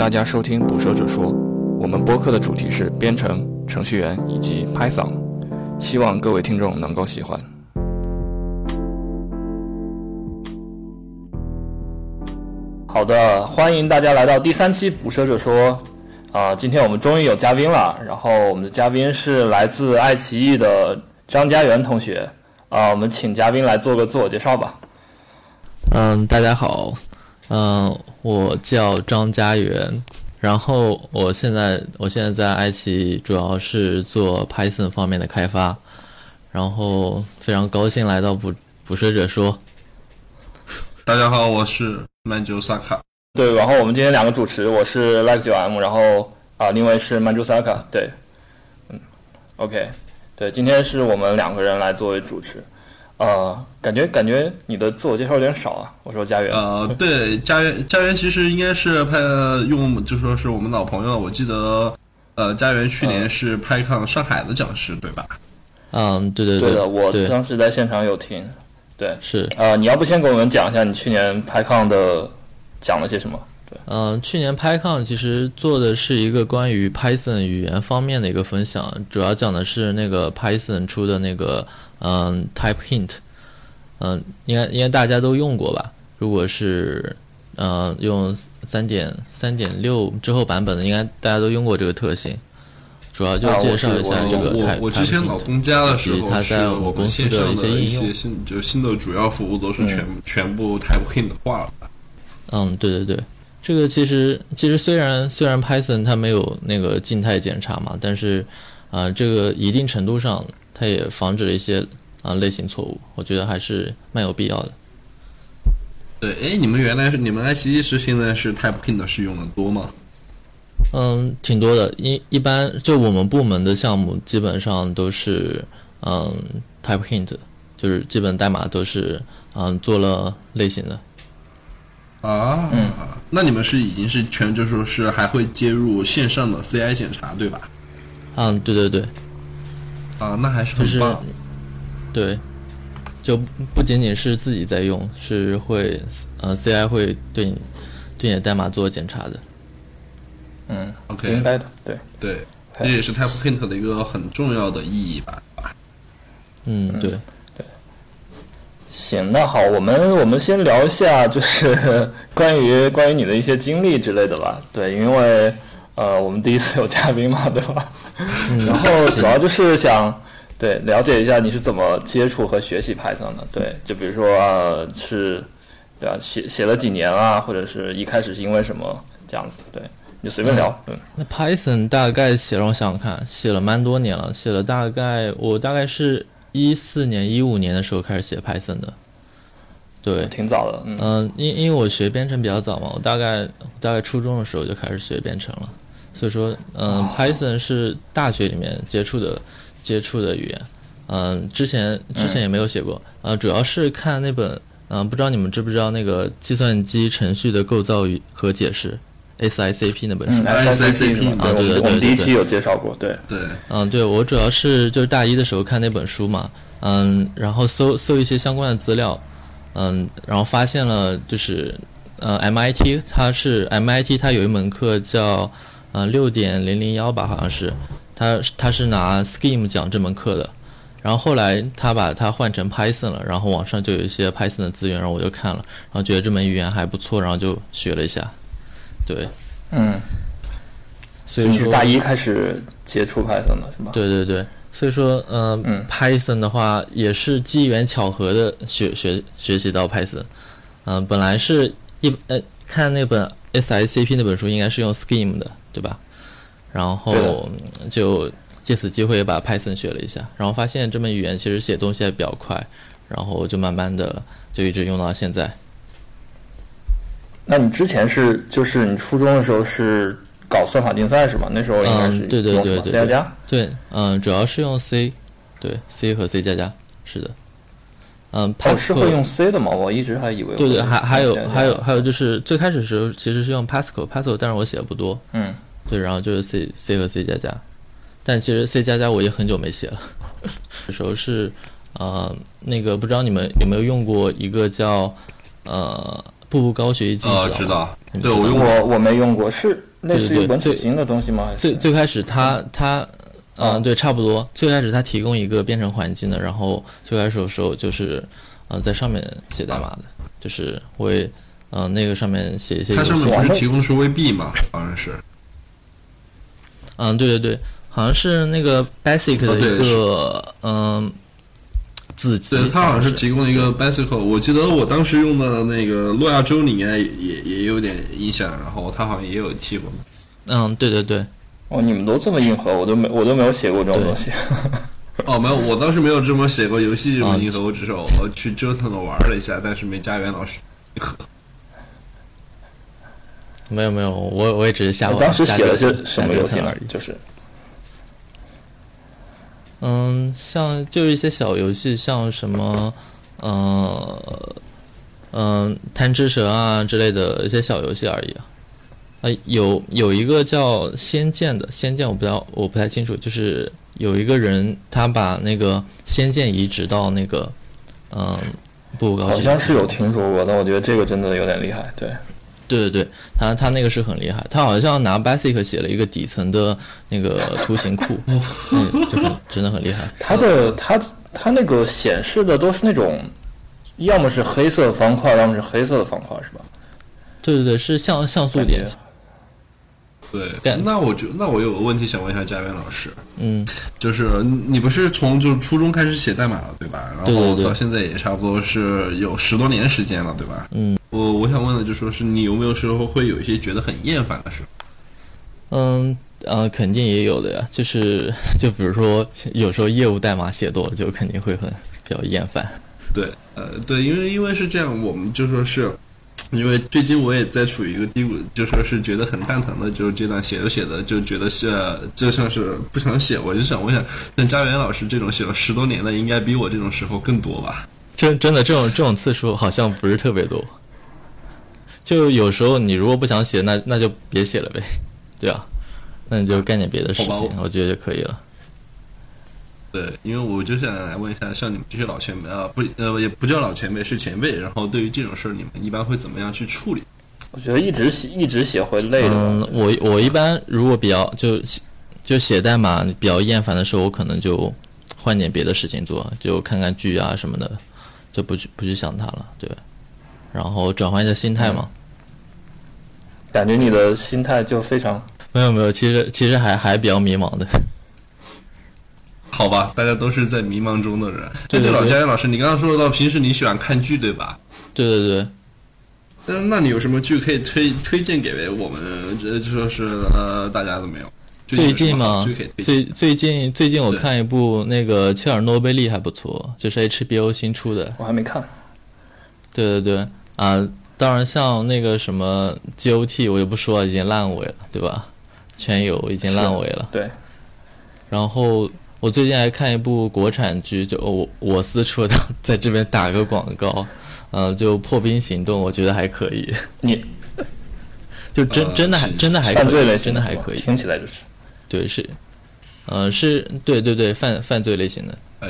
大家收听《捕蛇者说》，我们播客的主题是编程、程序员以及 Python，希望各位听众能够喜欢。好的，欢迎大家来到第三期《捕蛇者说》啊、今天我们终于有嘉宾了，然后我们的嘉宾是来自爱奇艺的张家元同学啊、我们请嘉宾来做个自我介绍吧。嗯，大家好，嗯，我叫张家元，然后我现在我现在在爱奇艺主要是做 Python 方面的开发，然后非常高兴来到捕捕蛇者说，大家好，我是曼珠萨卡。对，然后我们今天两个主持，我是 Like 九 M，然后啊、另外是 Manju Saka，对，嗯，OK，对，今天是我们两个人来作为主持，呃，感觉感觉你的自我介绍有点少啊，我说家园，呃，对，家园家园其实应该是拍用就说是我们老朋友了。我记得，呃，家园去年是拍抗上海的讲师，对吧？嗯，对对对的，我当时在现场有听，对，是，呃，你要不先给我们讲一下你去年拍抗的讲了些什么？嗯，去年 PyCon 其实做的是一个关于 Python 语言方面的一个分享，主要讲的是那个 Python 出的那个嗯 Type Hint，嗯，应该应该大家都用过吧？如果是嗯用三点三点六之后版本的，应该大家都用过这个特性。主要就介绍一下这个我 Type 我我之前老 Hint 东家的时候，是在我我们公司的线上一些一些用。新就新的主要服务都是全、全部 Type Hint 化了。嗯，对对对，这个其实其实虽然虽然 Python 它没有那个静态检查嘛，但是啊、呃这个一定程度上它也防止了一些啊、类型错误，我觉得还是蛮有必要的。对，哎，你们原来是你们爱奇艺是现在是 Type Hint 是用的多吗？嗯，挺多的，一一般就我们部门的项目基本上都是嗯 Type Hint，就是基本代码都是嗯做了类型的。啊，嗯那你们是已经是全就说是还会接入线上的 CI 检查，对吧？嗯，对对对，啊，那还是就是很棒。对，就不仅仅是自己在用，是会呃 CI 会对你对你的代码做检查的。嗯，OK，该的，对，对，这也是 Type Hint 的一个很重要的意义吧。嗯，对，行，那好，我们我们先聊一下，就是 关于关于你的一些经历之类的吧。对，因为呃，我们第一次有嘉宾嘛，对吧？然后主要就是想对了解一下你是怎么接触和学习 Python 的。对，就比如说、呃、是，对吧？写写了几年啊，或者是一开始是因为什么这样子？对，你就随便聊。嗯那 Python 大概写让我想想看，写了蛮多年了，写了大概我大概是一四年一五年的时候开始写 Python 的。对，挺早的，嗯。嗯，因因为我学编程比较早嘛，我大概大概初中的时候就开始学编程了，所以说，嗯、p y t h o n 是大学里面接触的接触的语言，嗯，之前之前也没有写过，呃，主要是看那本，嗯、不知道你们知不知道那个计算机程序的构造与和解释，SICP 那本书，，SICP？啊对对对我们对对。对第一期有介绍过，对，对，嗯，对我主要是就是大一的时候看那本书嘛，嗯，然后搜搜一些相关的资料，嗯，然后发现了就是呃 MIT 它是 MIT 它有一门课叫呃六点零零幺吧，好像是，它它是拿 Scheme 讲这门课的，然后后来他把它换成 Python 了，然后网上就有一些 Python 的资源，然后我就看了，然后觉得这门语言还不错，然后就学了一下，对，嗯，所以是大一开始接触 Python 的是吧？对对对，所以说，呃、嗯 p y t h o n 的话也是机缘巧合的学学学习到 Python。嗯、本来是一呃看那本 SICP 那本书应该是用 Scheme 的，对吧？然后就借此机会把 Python 学了一下，然后发现这门语言其实写东西还比较快，然后就慢慢的就一直用到现在。那你之前是就是你初中的时候是搞算法竞赛是吗？那时候应该是嗯对对对对 C 加加。对，嗯、主要是用 C，对 C 和 C 加加，是的。嗯哦，是会用 C 的吗？我一直还以为对对，还还有还有还有就是最开始的时候其实是用 Pascal，Pascal，但是我写的不多，嗯，对，然后就是 C C 和 C 加加，但其实 C 加加我也很久没写了，有时候是呃那个不知道你们有没有用过一个叫呃步步高学习机呃，知知道，对我用过。我我没用过，是类似于文曲星的东西吗？最最开始它它，嗯、啊对，差不多。最开始它提供一个编程环境的，然后最开始的时候就是，嗯、在上面写代码的，就是会，嗯、那个上面写一些它上面。不是提供的是 VB 吗？好像是。嗯，对对对，好像是那个 Basic 的一个，嗯、字集。对，他好像是是提供了一个 Bicycle，我记得我当时用的那个诺亚舟里面也也也有点印象，然后他好像也有提过。嗯，对对对，哦，你们都这么硬核，我都没我都没有写过这种东西。哦，没有，我当时没有这么写过游戏这么啊硬核，我只是我去折腾的玩了一下，但是没加袁老师。没有没有，我我也只是瞎玩。我当时写的是什么游戏而已？就是嗯，像就是一些小游戏，像什么，呃，嗯、贪吃蛇啊之类的一些小游戏而已啊。呃，有有一个叫《仙剑》的，《仙剑》我不知道，我不太清楚，就是有一个人他把那个《仙剑》移植到那个，嗯、步步高好像是有听说过，但我觉得这个真的有点厉害。对，对对对，他他那个是很厉害，他好像拿 Basic 写了一个底层的那个图形库，嗯，就很真的很厉害。他的他他那个显示的都是那种，要么是黑色的方块，要么是黑色的方块，是吧？对对对，是像像素点对，那我就那我有个问题想问一下嘉源老师，嗯，就是你不是从就初中开始写代码了，对吧？然后到现在也差不多是有十多年时间了，对吧？嗯，我我想问的就说是你有没有时候会有一些觉得很厌烦的时候？嗯呃，肯定也有的呀，就是 就比如说有时候业务代码写多了，就肯定会很比较厌烦。对，呃，对，因为因为是这样，我们就说是，因为最近我也在处于一个低谷，就说是觉得很蛋疼的，就是阶段，写着写着就觉得是就像是不想写，我就想问一下，像佳媛老师这种写了十多年的，应该比我这种时候更多吧？真真的这种这种次数好像不是特别多，就有时候你如果不想写，那那就别写了呗，对啊，那你就干点别的事情，我觉得就可以了。对，因为我就想来问一下，像你们这些老前辈啊，不呃也不叫老前辈，是前辈，然后对于这种事儿，你们一般会怎么样去处理？我觉得一直写一直写会累的嗯。，我我一般如果比较就写就写代码比较厌烦的时候，我可能就换点别的事情做，就看看剧啊什么的，就不去不去想它了，对。然后转换一下心态嘛。感觉你的心态就非常没有没有，其实其实还还比较迷茫的。好吧，大家都是在迷茫中的人。对对这老对佳源老师，你刚刚说到平时你喜欢看剧，对吧？对对对，那那你有什么剧可以推推荐给我们？这就说是呃大家都没有。最近嘛剧可以，推荐最最近最近我看一部那个切尔诺贝利还不错，就是 HBO 新出的。我还没看。对对对啊，当然像那个什么 GOT 我就不说了，已经烂尾了，对吧？全游已经烂尾了。对，然后我最近还看一部国产剧，就我我司出的，在这边打个广告，呃，就《破冰行动》，我觉得还可以，你 就真、呃真的还真的还可以，犯罪类型真的还可以，听起来就是。对是，呃是，对对对，犯犯罪类型的，哎，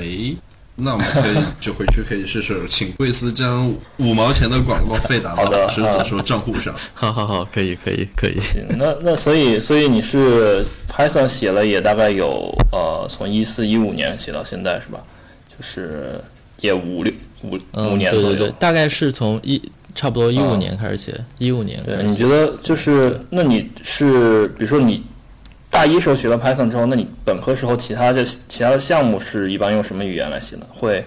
那我们可以 就回去可以试试，请贵司将五毛钱的广告费打到好的老师所说账户上。好好好，可以可以可以，行那那所以所以你是 Python 写了也大概有呃从一四一五年写到现在是吧？就是也五六五嗯五年左右。对对对，大概是从一差不多一五嗯年开始写，一五年对，你觉得就是那你是比如说你大一时候学了 Python 之后，那你本科时候其他的其他的项目是一般用什么语言来写呢？会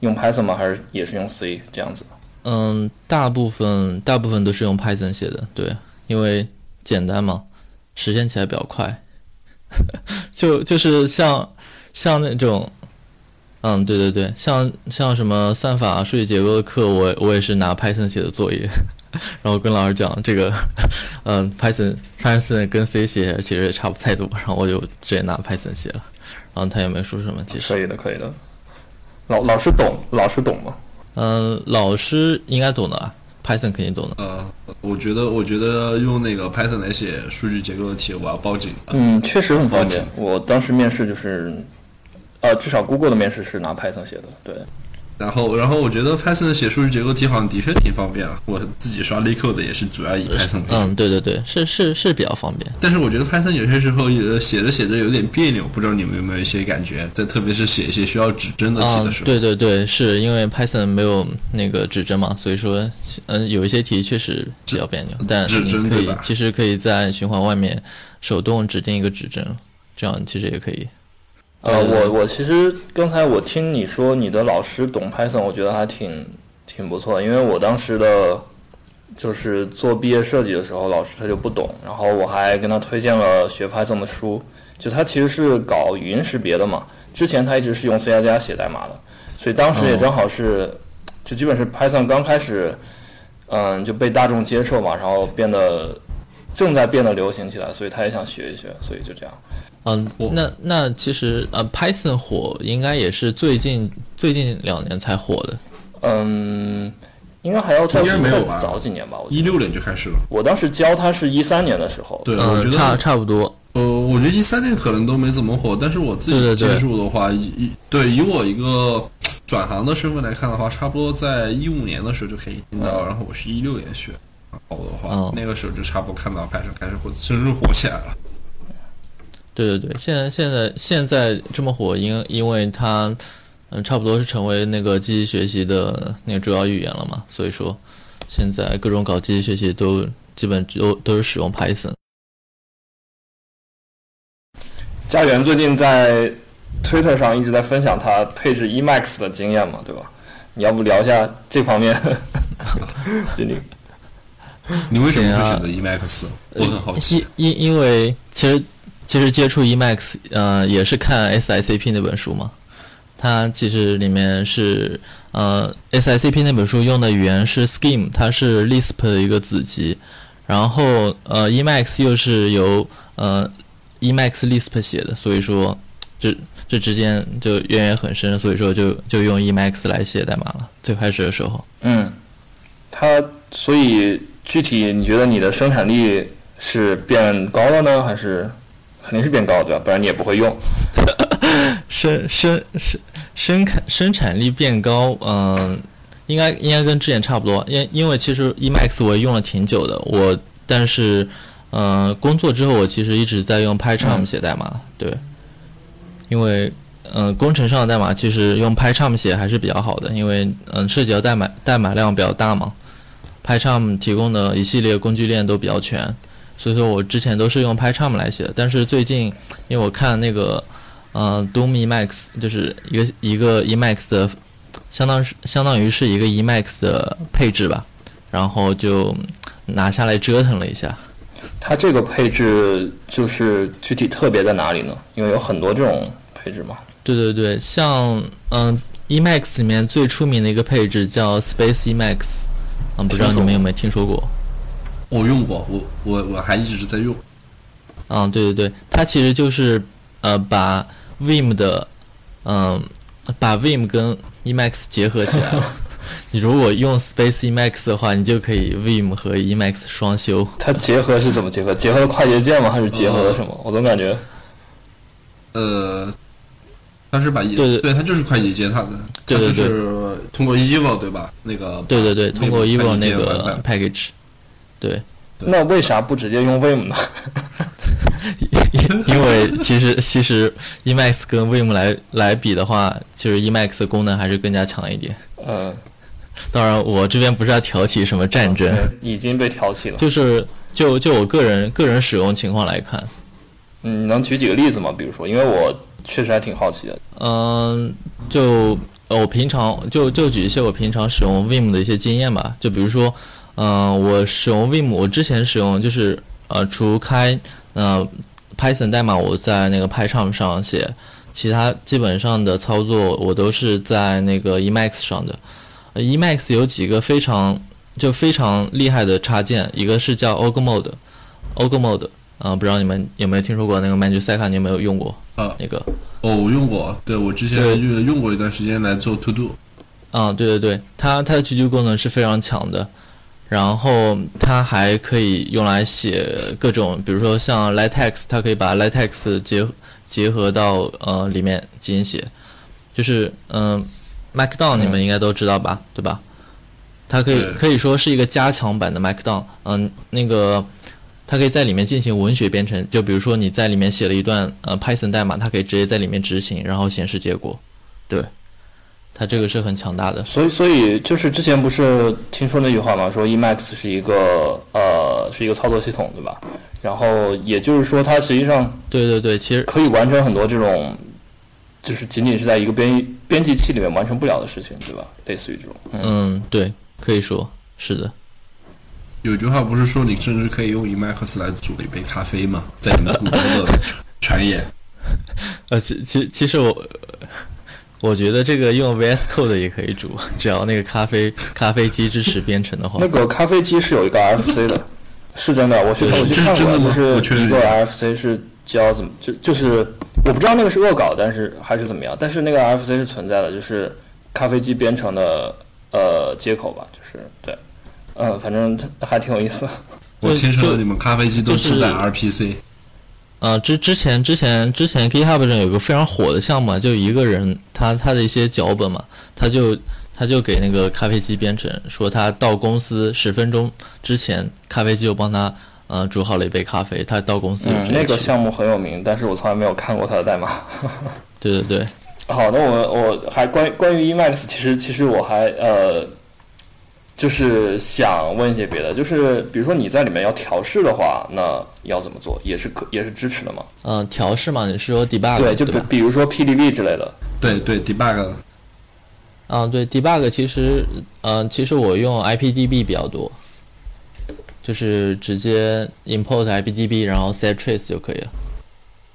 用 Python 吗？还是也是用 C 这样子？嗯，大部分大部分都是用 Python 写的，对，因为简单嘛，实现起来比较快。就就是像像那种，嗯，对对对，像像什么算法、数据结构的课，我我也是拿 Python 写的作业，然后跟老师讲这个，嗯，Python Python 跟 C 写其实也差不太多，然后我就直接拿 Python 写了，然后他也没说什么，其实。可以的，可以的。老老师懂，老师懂吗？嗯，老师应该懂的啊，Python 肯定懂的。呃，我觉得我觉得用那个 Python 来写数据结构的题，我要报警了。嗯，确实很方便。我当时面试就是，呃，至少 Google 的面试是拿 Python 写的，对。然后，然后我觉得 Python 写数据结构题好像的确挺方便啊。我自己刷 LeetCode 也是主要以 Python 为主。嗯，对对对，是是是比较方便。但是我觉得 Python 有些时候呃写着写着有点别扭，不知道你们有没有一些感觉？在特别是写一些需要指针的题的时候。对对对，是因为 Python 没有那个指针嘛，所以说嗯有一些题确实比较别扭。但指针可以其实可以在循环外面手动指定一个指针，这样其实也可以。呃，我我其实刚才我听你说你的老师懂 Python，我觉得还挺挺不错。因为我当时的，就是做毕业设计的时候，老师他就不懂，然后我还跟他推荐了学 Python 的书。就他其实是搞语音识别的嘛，之前他一直是用 C 加加写代码的，所以当时也正好是，就基本是 Python 刚开始，嗯，就被大众接受嘛，然后变得正在变得流行起来，所以他也想学一学，所以就这样。嗯，那那其实呃，Python 火应该也是最近最近两年才火的。嗯，应该还要再再早几年吧。一六年就开始了。我当时教他是一三年的时候。对，我觉得差差不多。呃，我觉得一三年可能都没怎么火，但是我自己接触的话，以对以我一个转行的身份来看的话，差不多在一五年的时候就可以听到。然后我是一六年学，然后的话，那个时候就差不多看到 Python 开始火，真正火起来了。对对对，现在现在现在这么火，因因为它，嗯，差不多是成为那个机器学习的那个主要语言了嘛，所以说现在各种搞机器学习都基本都都是使用 Python。家园最近在 Twitter 上一直在分享他配置 Emacs 的经验嘛，对吧？你要不聊一下这方面？你你为什么会选择 Emacs？我很好奇。因因因为其实。其实接触 Emacs，呃，也是看 SICP 那本书嘛。它其实里面是，呃，SICP 那本书用的语言是 Scheme，它是 Lisp 的一个子集。然后，呃，Emacs 又是由呃 Emacs Lisp 写的，所以说这这之间就渊源很深，所以说就就用 Emacs 来写代码了。最开始的时候，嗯，它所以具体你觉得你的生产力是变高了呢，还是？肯定是变高对吧？不然你也不会用。生生生生产生产力变高，嗯，应该应该跟之前差不多。因因为其实 Emacs 我也用了挺久的，我但是嗯，工作之后我其实一直在用 PyCharm 写代码。对，因为嗯，工程上的代码其实用 PyCharm 写还是比较好的，因为嗯，涉及到代码代码量比较大嘛。PyCharm 提供的一系列工具链都比较全。所以说我之前都是用 PyCharm 来写的，但是最近因为我看那个，呃，Doom Emacs 就是一个一个 Emacs 的，相当是相当于是一个 Emacs 的配置吧，然后就拿下来折腾了一下。它这个配置就是具体特别在哪里呢？因为有很多这种配置嘛。对对对，像嗯 Emacs 里面最出名的一个配置叫 Space Emacs，嗯，不知道你们有没有听说过？我用过，我我我还一直在用。嗯，对对对，它其实就是呃把 Vim 的嗯把 Vim 跟 Emacs 结合起来了。你如果用 Space Emacs 的话，你就可以 Vim 和 Emacs 双修。它结合是怎么结合？结合了快捷键吗？还是结合了什么？我总感觉，呃，它是把对对对，它就是快捷键，它的对对对，通过 Evo 对吧？那个对对对，通过 Evo 那个 package。对，那为啥不直接用 Vim 呢？因为其实其实 Emacs 跟 Vim 来来比的话，其实 Emacs 的功能还是更加强一点。嗯，当然我这边不是要挑起什么战争，已经被挑起了。就是就就我个人个人使用情况来看，嗯，能举几个例子吗？比如说，因为我确实还挺好奇的。嗯，就我平常就就举一些我平常使用 Vim 的一些经验吧，就比如说。嗯，我使用 Vim，我之前使用就是呃，除开呃 Python 代码我在那个 PyCharm 上写，其他基本上的操作我都是在那个 Emacs 上的。Emacs 有几个非常就非常厉害的插件，一个是叫 Org Mode，Org Mode，啊，不知道你们有没有听说过那个 Magic？你有没有用过？啊，那个哦，我用过，对我之前用用过一段时间来做 To Do。啊，对对对，它它的 To Do 功能是非常强的。然后它还可以用来写各种，比如说像 LaTeX，它可以把 LaTeX 结结合到呃里面进行写，就是嗯 Markdown 你们应该都知道吧，对吧？它可以可以说是一个加强版的 Markdown，嗯，那个它可以在里面进行文学编程，就比如说你在里面写了一段呃 Python 代码，它可以直接在里面执行，然后显示结果。对，它这个是很强大的。所以，所以就是之前不是听说那句话嘛，说 Emacs 是一个呃是一个操作系统，对吧？然后也就是说，它实际上对对对，其实可以完成很多这种，就是仅仅是在一个编编辑器里面完成不了的事情，对吧？类似于这种，嗯，嗯，对，可以说是的。有句话不是说你甚至可以用 Emacs 来煮一杯咖啡吗？在你们谷歌的传言。呃，其其其实我我觉得这个用 VS Code 也可以煮，只要那个咖啡咖啡机支持编程的话那。个咖啡机是有一个 RFC 的，是真的，我去对我去看过，真的吗就是一个 RFC 是教怎么就就是我不知道那个是恶搞，但是还是怎么样，但是那个 RFC 是存在的，就是咖啡机编程的呃接口吧，就是对，嗯，反正它还挺有意思。我听说你们咖啡机都是自带 RPC，呃，之之前之前之前 GitHub 上有个非常火的项目啊，就一个人他他的一些脚本嘛，他就他就给那个咖啡机编程，说他到公司十分钟之前，咖啡机就帮他呃煮好了一杯咖啡，他到公司嗯，那个项目很有名，但是我从来没有看过他的代码。对对对，好，那我我还关关于 Emacs，其实其实我还呃，就是想问一些别的，就是比如说你在里面要调试的话，那要怎么做？也是可也是支持的吗？嗯、调试嘛，你是说 debug 对，就比？比如说 PDB 之类的。对对 debug，嗯，对 debug 其实，嗯、其实我用 IPDB 比较多，就是直接 import IPDB，然后 set trace 就可以了。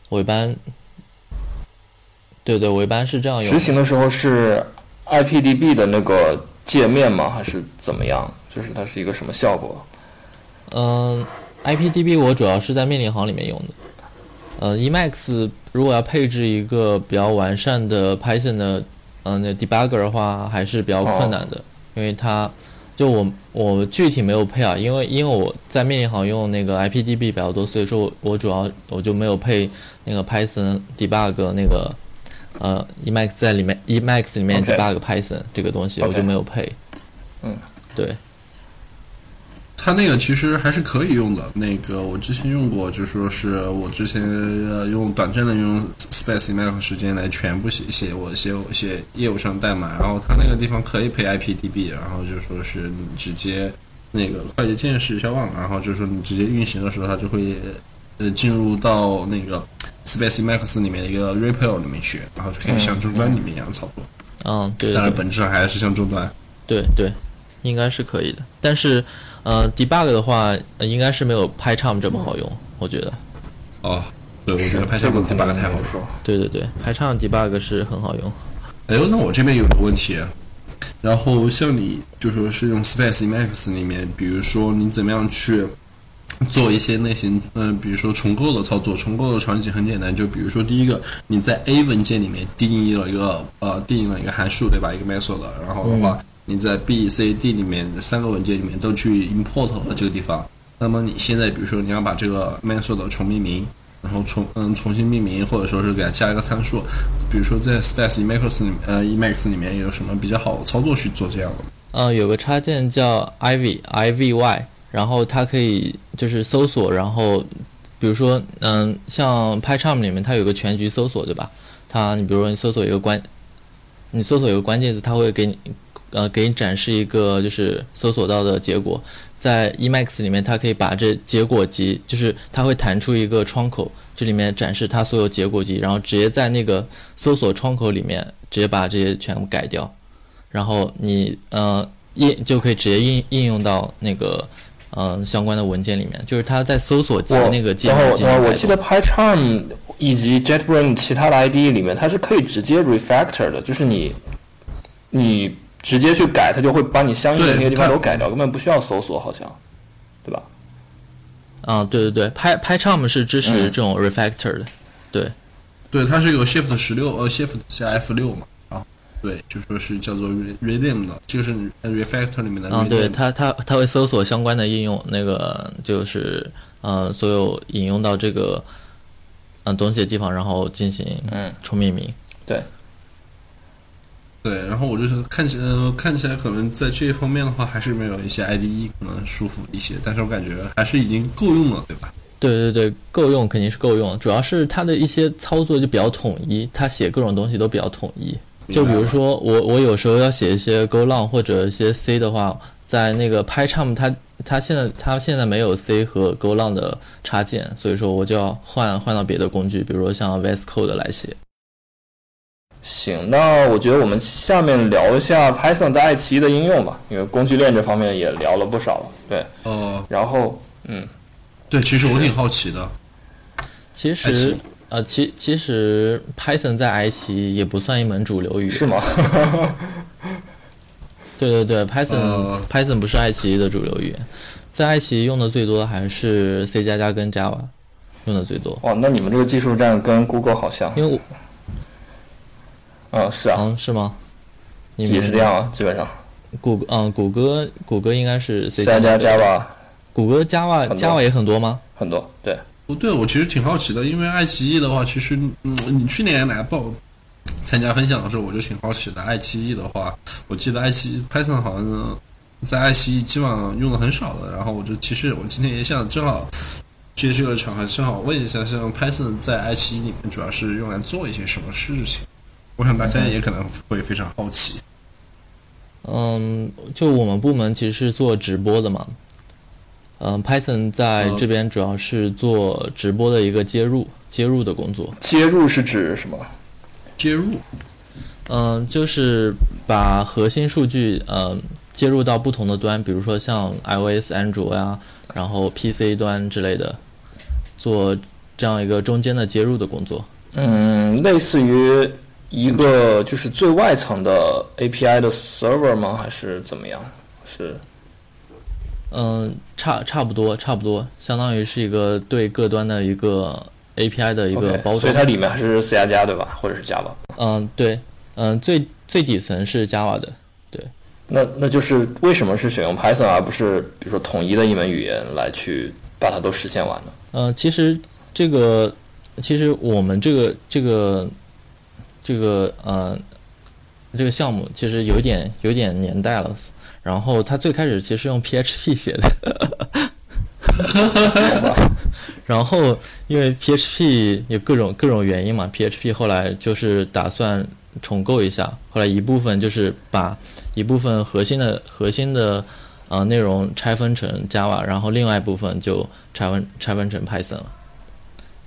我一般，对对，我一般是这样用执。行的时候是 IPDB 的那个界面吗？还是怎么样？就是它是一个什么效果？嗯，IPDB 我主要是在命令行里面用的。呃，Emacs 如果要配置一个比较完善的 Python 的嗯、那 debugger 的话，还是比较困难的，因为它就我我具体没有配啊，因为因为我在命令行用那个 IPDB 比较多，所以说我我主要我就没有配那个 Python debug 那个呃 Emacs 在里面 Emacs 里面 debug Python 这个东西我就没有配。嗯，对。它那个其实还是可以用的。那个我之前用过，就说是我之前呃用短暂的用 Space Emacs 时间来全部写写我写我写业务上代码，然后它那个地方可以配 IPDB，然后就说是你直接那个快捷键是消忘了，然后就说你直接运行的时候，它就会呃进入到那个 Space Emacs 里面的一个 REPL 里面去，然后就可以像终端里面一样操作。嗯，对对当然本质上还是像终端。对对，应该是可以的。但是，呃，debug 的话，呃应该是没有 PyCharm 这么好用，我觉得。哦，对，我觉得拍这下面个肯定 debug 太好说。对对对，PyCharm debug 是很好用。哎呦，那我这边有个问题，然后像你就说是用 Space Emacs 里面，比如说你怎么样去 做一些类型，嗯、比如说重构的操作，重构的场景很简单，就比如说第一个，你在 A 文件里面定义了一个呃定义了一个函数，对吧？一个 method，然后的话，你在 B、C、D 里面的三个文件里面都去 import 了这个地方，那么你现在比如说你要把这个 method 重命名。然后重嗯重新命名，或者说是给它加一个参数，比如说在 Space Emacs 里呃 Emacs 里面有什么比较好的操作去做这样的？嗯，有个插件叫 Ivy I V Y，然后它可以就是搜索，然后比如说嗯，像 PyCharm 里面它有个全局搜索，对吧？它你比如说你搜索一个关，你搜索一个关键字，它会给你呃给你展示一个就是搜索到的结果。在 Emacs 里面，它可以把这结果集，就是它会弹出一个窗口，这里面展示它所有结果集，然后直接在那个搜索窗口里面直接把这些全部改掉，然后你呃应就可以直接应应用到那个、呃相关的文件里面，就是它在搜索集我那个界面进等会儿，我。记得 PyCharm 以及 JetBrains 其他的 IDE 里面，它是可以直接 refactor 的，就是你你直接去改，它就会把你相应的那个地方都改掉，根本不需要搜索，好像，对吧？啊，对对对，Py PyCharm 是支持嗯这种 refactor 的，对。对，它是有 Shift 十六呃 Shift 加 F 六嘛，啊，对，就说是叫做 re- rename 的，就是 refactor 里面的。啊，对，它它它会搜索相关的应用，那个就是呃所有引用到这个嗯、呃东西的地方，然后进行嗯重命名。对。对，然后我就是看起呃看起来可能在这一方面的话，还是没有一些 IDE 可能舒服一些，但是我感觉还是已经够用了，对吧？对对对，够用肯定是够用，主要是它的一些操作就比较统一，它写各种东西都比较统一。就比如说我我有时候要写一些 Golang 或者一些 C 的话，在那个 PyCharm 它它现在它现在没有 C 和 Golang 的插件，所以说我就要换换到别的工具，比如说像 VS Code 来写。行，那我觉得我们下面聊一下 Python 在爱奇艺的应用吧，因为工具链这方面也聊了不少了。对，哦，然后嗯，对，其实我挺好奇的。其实艺呃，其其实 Python 在爱奇艺也不算一门主流语言。是吗？对对对，Python、呃 Python 不是爱奇艺的主流语言，在爱奇艺用的最多的还是 C 加加跟 Java 用的最多。哦，那你们这个技术栈跟 Google 好像。因为我嗯，是啊，嗯是吗？你们也是这样啊，基本上。谷歌嗯谷歌谷歌应该是 C 加加加 Java 谷歌 Java Java 也很多吗？很多，对，不对，我其实挺好奇的，因为爱奇艺的话，其实嗯，你去年来报参加分享的时候，我就挺好奇的。爱奇艺的话，我记得爱奇艺 Python 好像在爱奇艺基本上用的很少的。然后我就其实我今天也想正好借这个场合，正好问一下，像 Python 在爱奇艺里面主要是用来做一些什么事情？我想大家也可能会非常好奇。嗯，就我们部门其实是做直播的嘛。嗯，Python 在嗯这边主要是做直播的一个接入接入的工作。接入是指什么？接入，嗯，就是把核心数据嗯接入到不同的端，比如说像 iOS、安卓呀，然后 PC 端之类的，做这样一个中间的接入的工作。嗯，类似于一个就是最外层的 API 的 server 吗？还是怎么样？是嗯，差差不多，差不多，相当于是一个对各端的一个 API 的一个包装。所以它里面还是 C 加加对吧？或者是 Java？嗯，对，嗯，最最底层是 Java 的，对那那就是为什么是选用 Python 而不是比如说统一的一门语言来去把它都实现完呢？嗯，其实这个，其实我们这个这个这个呃这个项目其实有点有点年代了。然后他最开始其实用 PHP 写的，然后因为 PHP 有各种各种原因嘛，PHP 后来就是打算重构一下，后来一部分就是把一部分核心的核心的呃内容拆分成 Java，然后另外一部分就拆分拆分成 Python 了。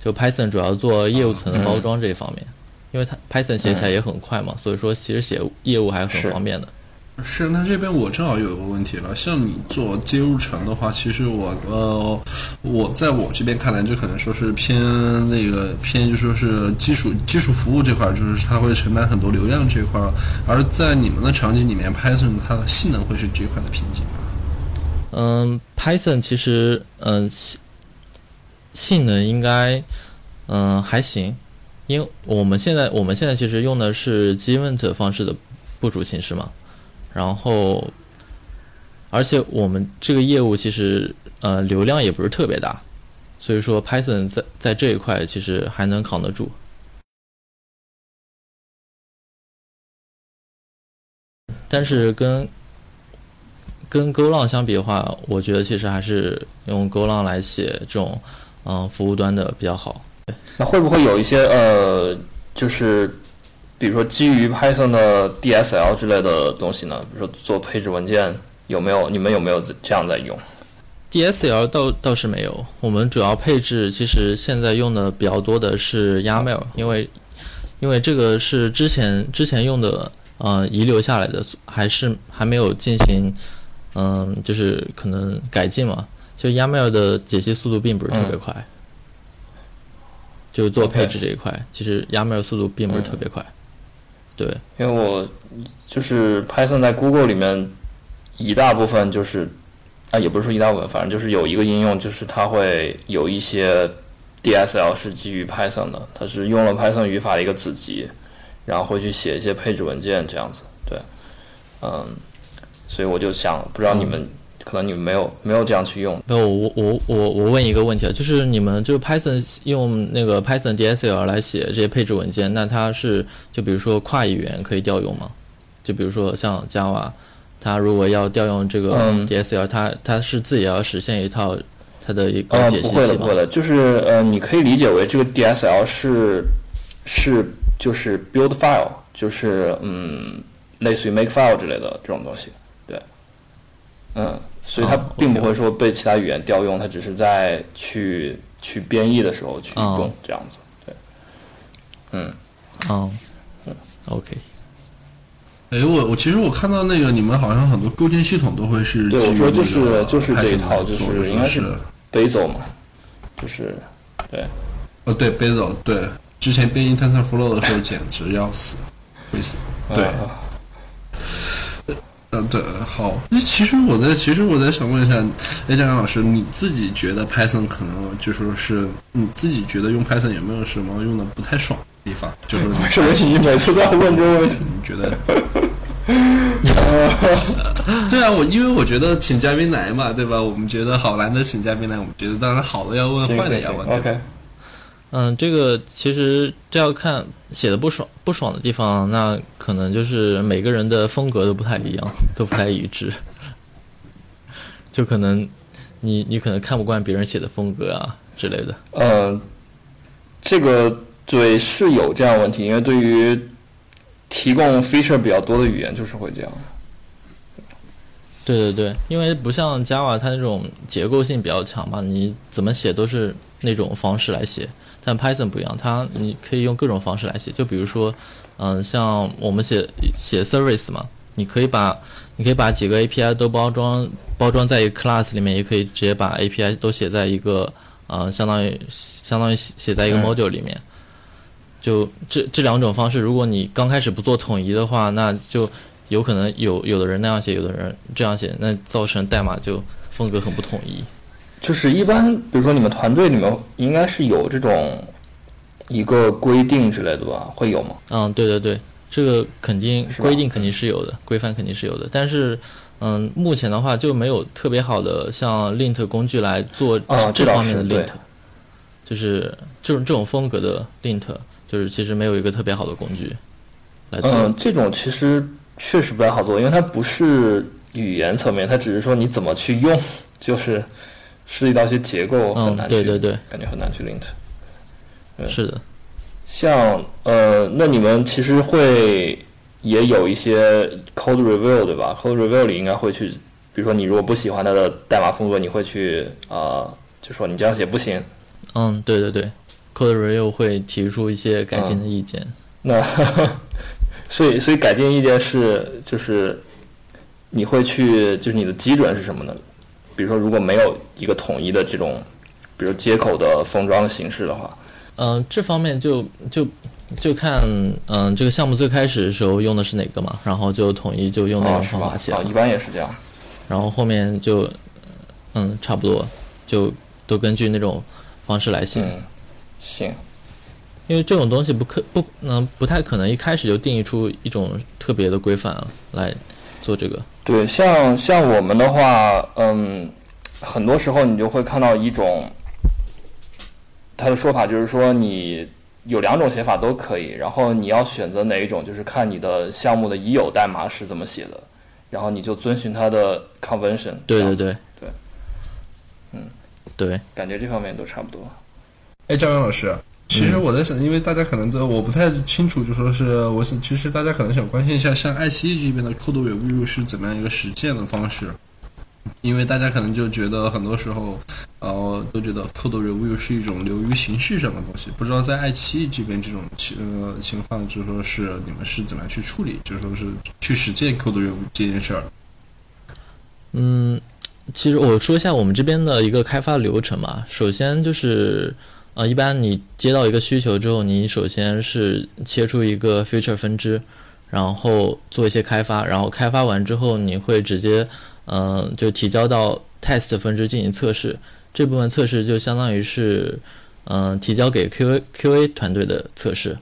就 Python 主要做业务层的包装这一方面，因为它 Python 写起来也很快嘛，所以说其实写业务还是很方便的。是，那这边我正好有一个问题了。像你做接入层的话，其实我呃，我在我这边看来，就可能说是偏那个偏，就说是基础基础服务这块，就是它会承担很多流量这一块儿。而在你们的场景里面，Python 它的性能会是这块的瓶颈吗？嗯，Python 其实嗯性性能应该嗯还行，因为我们现在我们现在其实用的是 Gevent 方式的部署形式嘛，然后而且我们这个业务其实呃流量也不是特别大，所以说 Python 在在这一块其实还能扛得住。但是跟跟 Go 浪相比的话，我觉得其实还是用 Go 浪来写这种嗯服务端的比较好。那会不会有一些呃，就是比如说基于 Python 的 DSL 之类的东西呢？比如说做配置文件，有没有你们有没有这样在用？DSL 倒倒是没有，我们主要配置其实现在用的比较多的是 YAML，因为因为这个是之前之前用的呃遗留下来的，还是还没有进行嗯、就是可能改进嘛。就 YAML 的解析速度并不是特别快，就做配置这一块其实 YAML 速度并不是特别快。对，因为我就是 Python 在 Google 里面一大部分就是啊，也不是说一大部分，反正就是有一个应用，就是它会有一些 DSL 是基于 Python 的，它是用了 Python 语法的一个子集，然后会去写一些配置文件这样子。对，嗯，所以我就想，不知道你们、可能你们没有没有这样去用。没有，我我我我问一个问题啊，就是你们就是 Python 用那个 Python DSL 来写这些配置文件，那它是就比如说跨语言可以调用吗？就比如说像 Java，它如果要调用这个 DSL，它它是自己要实现一套它的一个解析器吗？不会的，不会的，就是呃，你可以理解为这个 DSL 是是就是 build file，就是嗯，类似于 make file 之类的这种东西，对，嗯，所以它并不会说被其他语言调用，它只是在去去编译的时候去用这样子，对，嗯，哦，嗯，OK。哎，我我其实我看到那个你们好像很多构建系统都会是对，我说就是就是这一套，就是应该是 Bazel 嘛，就是对，哦对 Bazel 对，之前编译 TensorFlow 的时候简直要死，会死，对，嗯对，好，那其实我在其实我在想问一下，哎，张阳老师，你自己觉得 Python 可能就说是你自己觉得用 Python 有没有什么用的不太爽的？地方就是为什么你每次都要问这个问题？你觉得？对啊，我因为我觉得请嘉宾来嘛，对吧？我们觉得好难得请嘉宾来，我们觉得当然好的要问，坏的要问。OK。嗯，这个其实这要看写的不爽不爽的地方，那可能就是每个人的风格都不太一样，都不太一致。就可能你你可能看不惯别人写的风格啊之类的。嗯，这个。对，是有这样问题，因为对于提供 feature 比较多的语言，就是会这样。对对对，因为不像 Java，它那种结构性比较强嘛，你怎么写都是那种方式来写。但 Python 不一样，它你可以用各种方式来写。就比如说，嗯，像我们写写 service 嘛，你可以把你可以把几个 API 都包装包装在一个 class 里面，也可以直接把 API 都写在一个呃，相当于相当于写在一个 module 里面。就这这两种方式，如果你刚开始不做统一的话，那就有可能有有的人那样写，有的人这样写，那造成代码就风格很不统一。就是一般，比如说你们团队里面应该是有这种一个规定之类的吧？会有吗？嗯，对对对，这个肯定规定肯定是有的，规范肯定是有的。但是，嗯，目前的话就没有特别好的像 lint 工具来做这方面的 lint，就是这种这种风格的 lint。就是其实没有一个特别好的工具来做。嗯，这种其实确实不太好做，因为它不是语言层面，它只是说你怎么去用，就是涉及到一些结构很难去，对对对，感觉很难去 lint。是的，像呃，那你们其实会也有一些 code review 对吧？code review 里应该会去，比如说你如果不喜欢它的代码风格，你会去啊，就说你这样写不行。嗯，对对对。Code Review 会提出一些改进的意见。那，所以所以改进意见是就是你会去就是你的基准是什么呢？比如说如果没有一个统一的这种，比如接口的封装形式的话，嗯，这方面就就就看嗯这个项目最开始的时候用的是哪个嘛，然后就统一就用那种方法写。啊，一般也是这样。然后后面就嗯差不多就都根据那种方式来写。行，因为这种东西不可不能不太可能一开始就定义出一种特别的规范来做这个。对，像像我们的话，嗯，很多时候你就会看到一种，他的说法就是说你有两种写法都可以，然后你要选择哪一种，就是看你的项目的已有代码是怎么写的，然后你就遵循它的 convention。对对对对，嗯，对，感觉这方面都差不多。哎，张勇老师，其实我在想，因为大家可能都我不太清楚，就说是我想，其实大家可能想关心一下，像爱奇艺这边的 code review 是怎么样一个实践的方式？因为大家可能就觉得很多时候，呃，都觉得 code review 是一种流于形式上的东西，不知道在爱奇艺这边这种情呃情况，就说是你们是怎么样去处理，就说是去实践 code review 这件事儿？嗯，其实我说一下我们这边的一个开发流程吧，首先就是。呃，一般你接到一个需求之后，你首先是切出一个 feature 分支，然后做一些开发，然后开发完之后，你会直接，嗯，就提交到 test 分支进行测试。这部分测试就相当于是，嗯，提交给 Q Q A 团队的测试。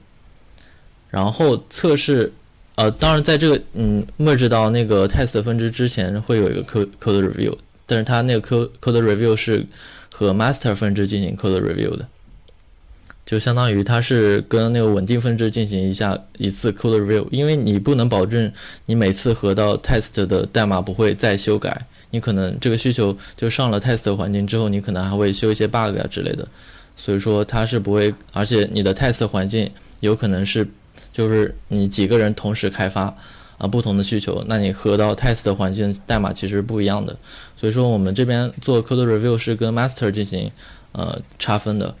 然后测试，呃，当然在这个嗯 merge 到那个 test 分支之前，会有一个 code code review，但是它那个 code code review 是和 master 分支进行 code review 的。就相当于它是跟那个稳定分支进行一下一次 code review，因为你不能保证你每次合到 test 的代码不会再修改，你可能这个需求就上了 test 环境之后，你可能还会修一些 bug 啊之类的，所以说它是不会，而且你的 test 环境有可能是就是你几个人同时开发啊不同的需求，那你合到 test 环境代码其实不一样的，所以说我们这边做 code review 是跟 master 进行呃差分的。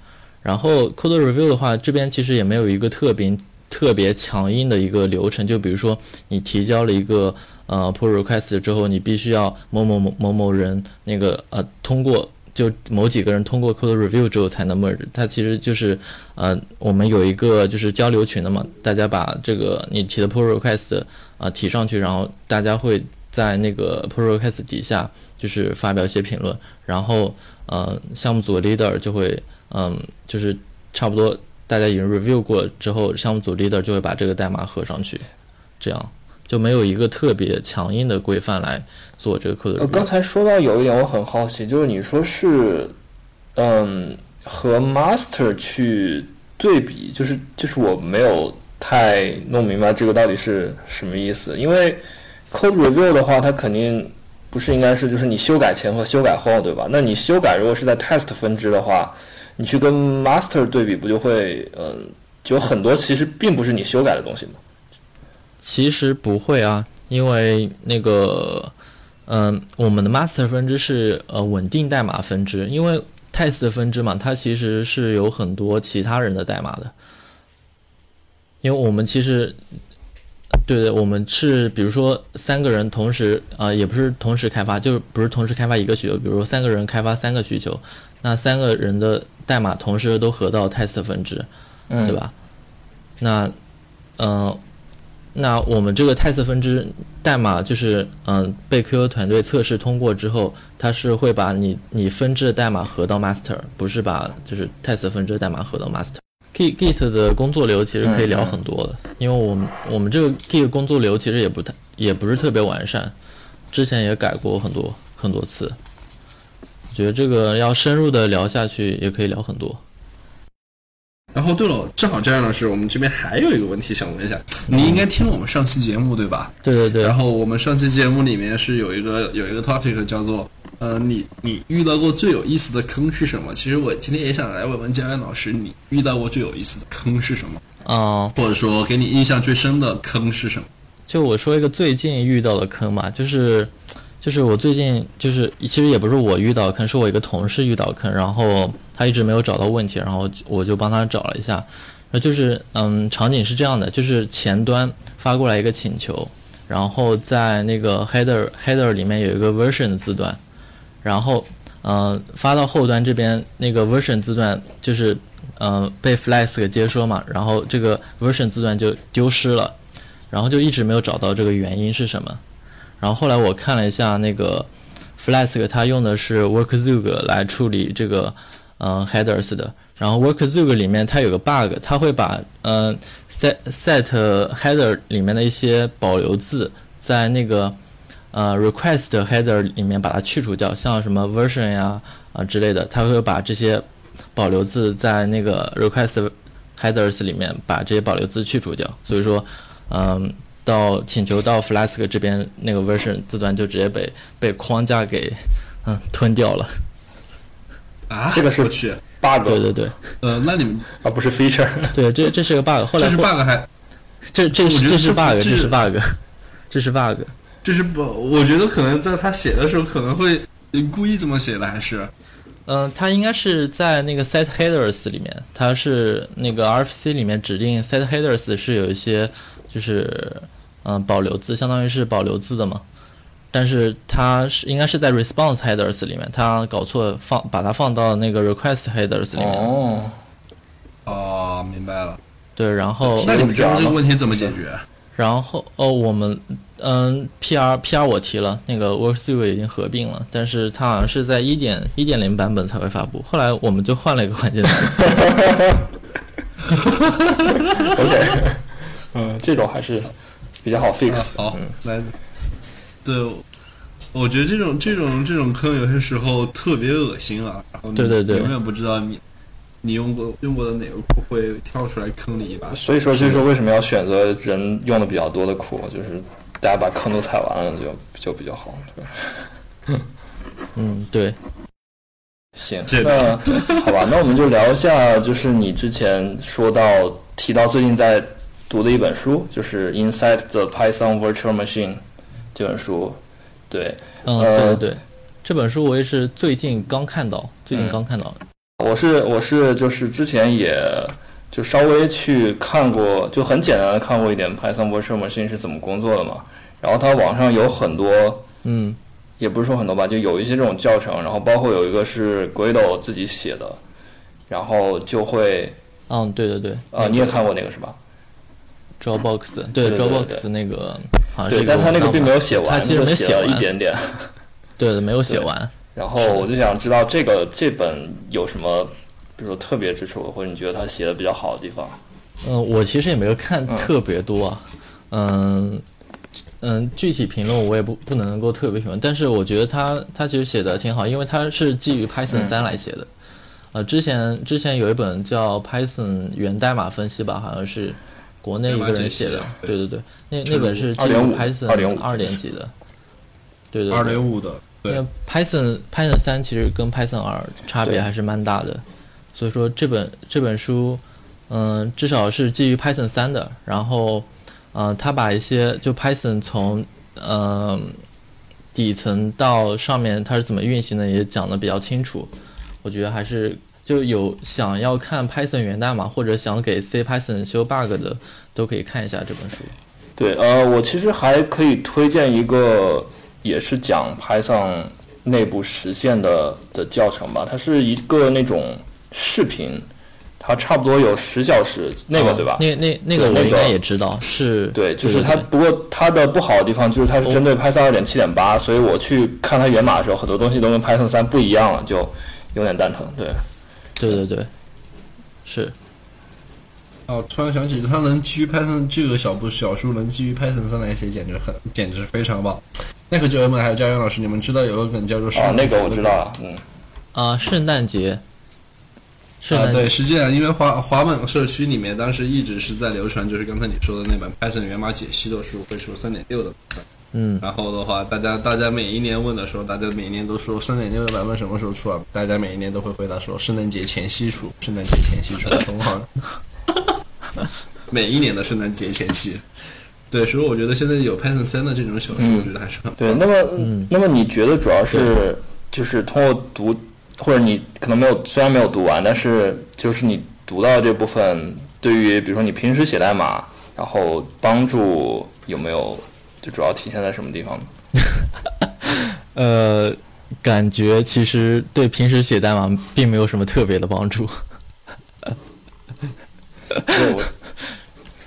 然后 code review 的话，这边其实也没有一个特别特别强硬的一个流程。就比如说，你提交了一个呃 pull request 之后，你必须要某某某某某人那个呃通过，就某几个人通过 code review 之后才能 merge。它其实就是呃我们有一个就是交流群的嘛，大家把这个你提的 pull request 啊提上去，然后大家会在那个 pull request 底下就是发表一些评论，然后呃项目组 leader 就会。嗯，就是差不多，大家已经 review 过之后，项目组 leader 就会把这个代码合上去，这样就没有一个特别强硬的规范来做这个 code。呃，刚才说到有一点我很好奇，就是你说是，嗯，和 master 去对比，就是就是我没有太弄明白这个到底是什么意思，因为 code review 的话，它肯定不是应该是就是你修改前和修改后，对吧？那你修改如果是在 test 分支的话。你去跟 master 对比，不就会，嗯，就很多其实并不是你修改的东西吗？其实不会啊，因为那个，嗯，我们的 master 分支是呃稳定代码分支，因为 test 分支嘛，它其实是有很多其他人的代码的，因为我们其实，对对，我们是比如说三个人同时啊，也不是同时开发，就是不是同时开发一个需求，比如说三个人开发三个需求，那三个人的。代码同时都合到 test 分支，对吧？那，嗯，那我们这个 test 分支代码就是嗯被 QQ 团队测试通过之后，它是会把你你分支的代码合到 master，不是把就是 test 分支代码合到 master。Git Git 的工作流其实可以聊很多的，因为我们我们这个 Git 工作流其实也不太也不是特别完善，之前也改过很多很多次。觉得这个要深入的聊下去，也可以聊很多。然后对了，正好这样的是，我们这边还有一个问题想问一下，你应该听我们上期节目对吧？对对对。然后我们上期节目里面是有一个有一个 topic 叫做，呃，你你遇到过最有意思的坑是什么？其实我今天也想来问问嘉安老师，你遇到过最有意思的坑是什么？啊，或者说给你印象最深的坑是什么？就我说一个最近遇到的坑嘛，就是。就是我最近就是其实也不是我遇到坑，是我一个同事遇到坑，然后他一直没有找到问题，然后我就帮他找了一下。那就是嗯，场景是这样的，就是前端发过来一个请求，然后在那个 header header 里面有一个 version 的字段，然后嗯发到后端这边那个 version 字段就是嗯被 Flex 给接收嘛，然后这个 version 字段就丢失了，然后就一直没有找到这个原因是什么。然后后来我看了一下那个 Flask，它用的是 WorkZug 来处理这个嗯 headers 的。然后 WorkZug 里面它有个 bug，它会把嗯 set set header 里面的一些保留字在那个呃 request header 里面把它去除掉，像什么 version 呀啊之类的，它会把这些保留字在那个 request headers 里面把这些保留字去除掉。所以说嗯。到请求到 Flask 这边那个 version 字段就直接被被框架给嗯吞掉了啊！这个是去 bug，对对对，呃，那你们啊不是 feature，对，这这是个 bug，后来这是 bug 还这这这是 bug，这是 bug，这是 bug，这是不？我觉得可能在他写的时候可能会故意这么写的，还是嗯，他应该是在那个 set headers 里面，他是那个 RFC 里面指定 set headers 是有一些就是。嗯，保留字相当于是保留字的嘛，但是它是应该是在 response headers 里面，它搞错放把它放到那个 request headers 里面。哦，哦，明白了。对，然后那你们觉得这个问题怎么解决？然后哦，我们嗯，PR PR 我提了，那个 WorkSuite 已经合并了，但是它好像是在一点一点零版本才会发布。后来我们就换了一个关键词。OK，嗯，这种还是。比较好 fix 好，来，对，我觉得这种这种这种坑有些时候特别恶心啊。对对对，永远不知道你你用过用过的哪个库会跳出来坑你一把。所以说，所以说为什么要选择人用的比较多的库，就是大家把坑都踩完了就就比较好，对吧？嗯，对。行，那好吧，那我们就聊一下，就是你之前说到提到最近在读的一本书，就是《Inside the Python Virtual Machine》这本书。对，嗯，对对对，这本书我也是最近刚看到，最近刚看到。我是我是就是之前也就稍微去看过，就很简单的看过一点 Python Virtual Machine 是怎么工作的嘛。然后它网上有很多，嗯。也不是说很多吧，就有一些这种教程，然后包括有一个是 Guido 自己写的，然后就会，嗯，对对对，啊，你也看过那个是吧？Dropbox，对 Dropbox 那个，好像是，但他那个并没有写完，他其实写了一点点，对，没有写完。然后我就想知道这个这本有什么，比如说特别之处，或者你觉得他写的比较好的地方？嗯，我其实也没有看特别多，啊，嗯。嗯，具体评论我也不不能够特别评论，但是我觉得他他其实写的挺好，因为他是基于 Python 三来写的。呃，之前之前有一本叫 Python 源代码分析吧，好像是国内一个人写的。对对对，那那本是基于 Python 二点几的。对对。二点五的。因为 Python Python 三其实跟 Python 二差别还是蛮大的，所以说这本这本书，嗯，至少是基于 Python 三的，然后。呃，他把一些就 Python 从呃底层到上面它是怎么运行的也讲的比较清楚，我觉得还是就有想要看 Python 源代码或者想给 C Python 修 bug 的都可以看一下这本书。对，呃，我其实还可以推荐一个也是讲 Python 内部实现的的教程吧，它是一个那种视频。它差不多有十小时，那个对吧？那那那个我应该也知道，是对，就是它。不过它的不好的地方就是它是针对 Python 二点七点八，所以我去看它源码的时候，很多东西都跟 Python 三不一样了，就有点蛋疼。对，对对对，是。哦，突然想起，它能基于 Python 这个小部小数能基于 Python 三来写，简直很，简直非常棒。那个教员们还有教员老师，你们知道有个梗叫做啊，那个我知道，嗯，啊，圣诞节。啊，对，是这样因为华华本社区里面当时一直是在流传，就是刚才你说的那本 Python 源码解析的书，会出三点六的版本。嗯，然后的话，大家大家每一年问的时候，大家每一年都说三点六的版本什么时候出啊？大家每一年都会回答说圣诞节前夕出，圣诞节前夕出，同行。每一年的圣诞节前夕。对，所以我觉得现在有 Python 三的这种小说，我觉得还是很对。那么，那么你觉得主要是就是通过读？或者你可能没有，虽然没有读完，但是就是你读到这部分，对于比如说你平时写代码，然后帮助有没有，就主要体现在什么地方呢？呃，感觉其实对平时写代码并没有什么特别的帮助。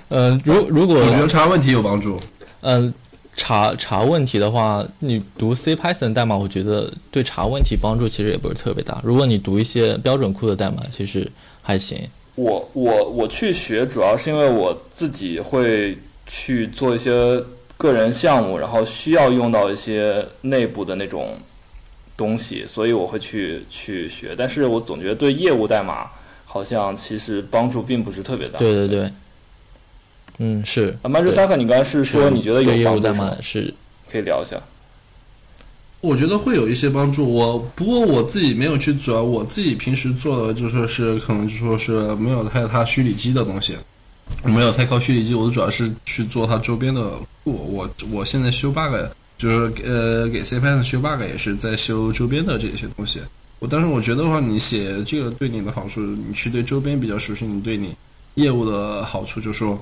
呃，如如果我觉得查问题有帮助，嗯。查查问题的话，你读 C Python 代码，我觉得对查问题帮助其实也不是特别大。如果你读一些标准库的代码，其实还行。我我我去学，主要是因为我自己会去做一些个人项目，然后需要用到一些内部的那种东西，所以我会去去学。但是我总觉得对业务代码好像其实帮助并不是特别大。对对对。嗯，是。啊，曼彻萨克，你刚才是说你觉得有业务代码？是，可以聊一下。我觉得会有一些帮助。我不过我自己没有去，主要我自己平时做的就说是可能就说是没有太它虚拟机的东西，没有太靠虚拟机。我主要是去做它周边的库。我我现在修 bug，就是呃给 C Python 修 bug 也是在修周边的这些东西。我但是我觉得的话，你写这个对你的好处，你去对周边比较熟悉，你对你业务的好处就是说。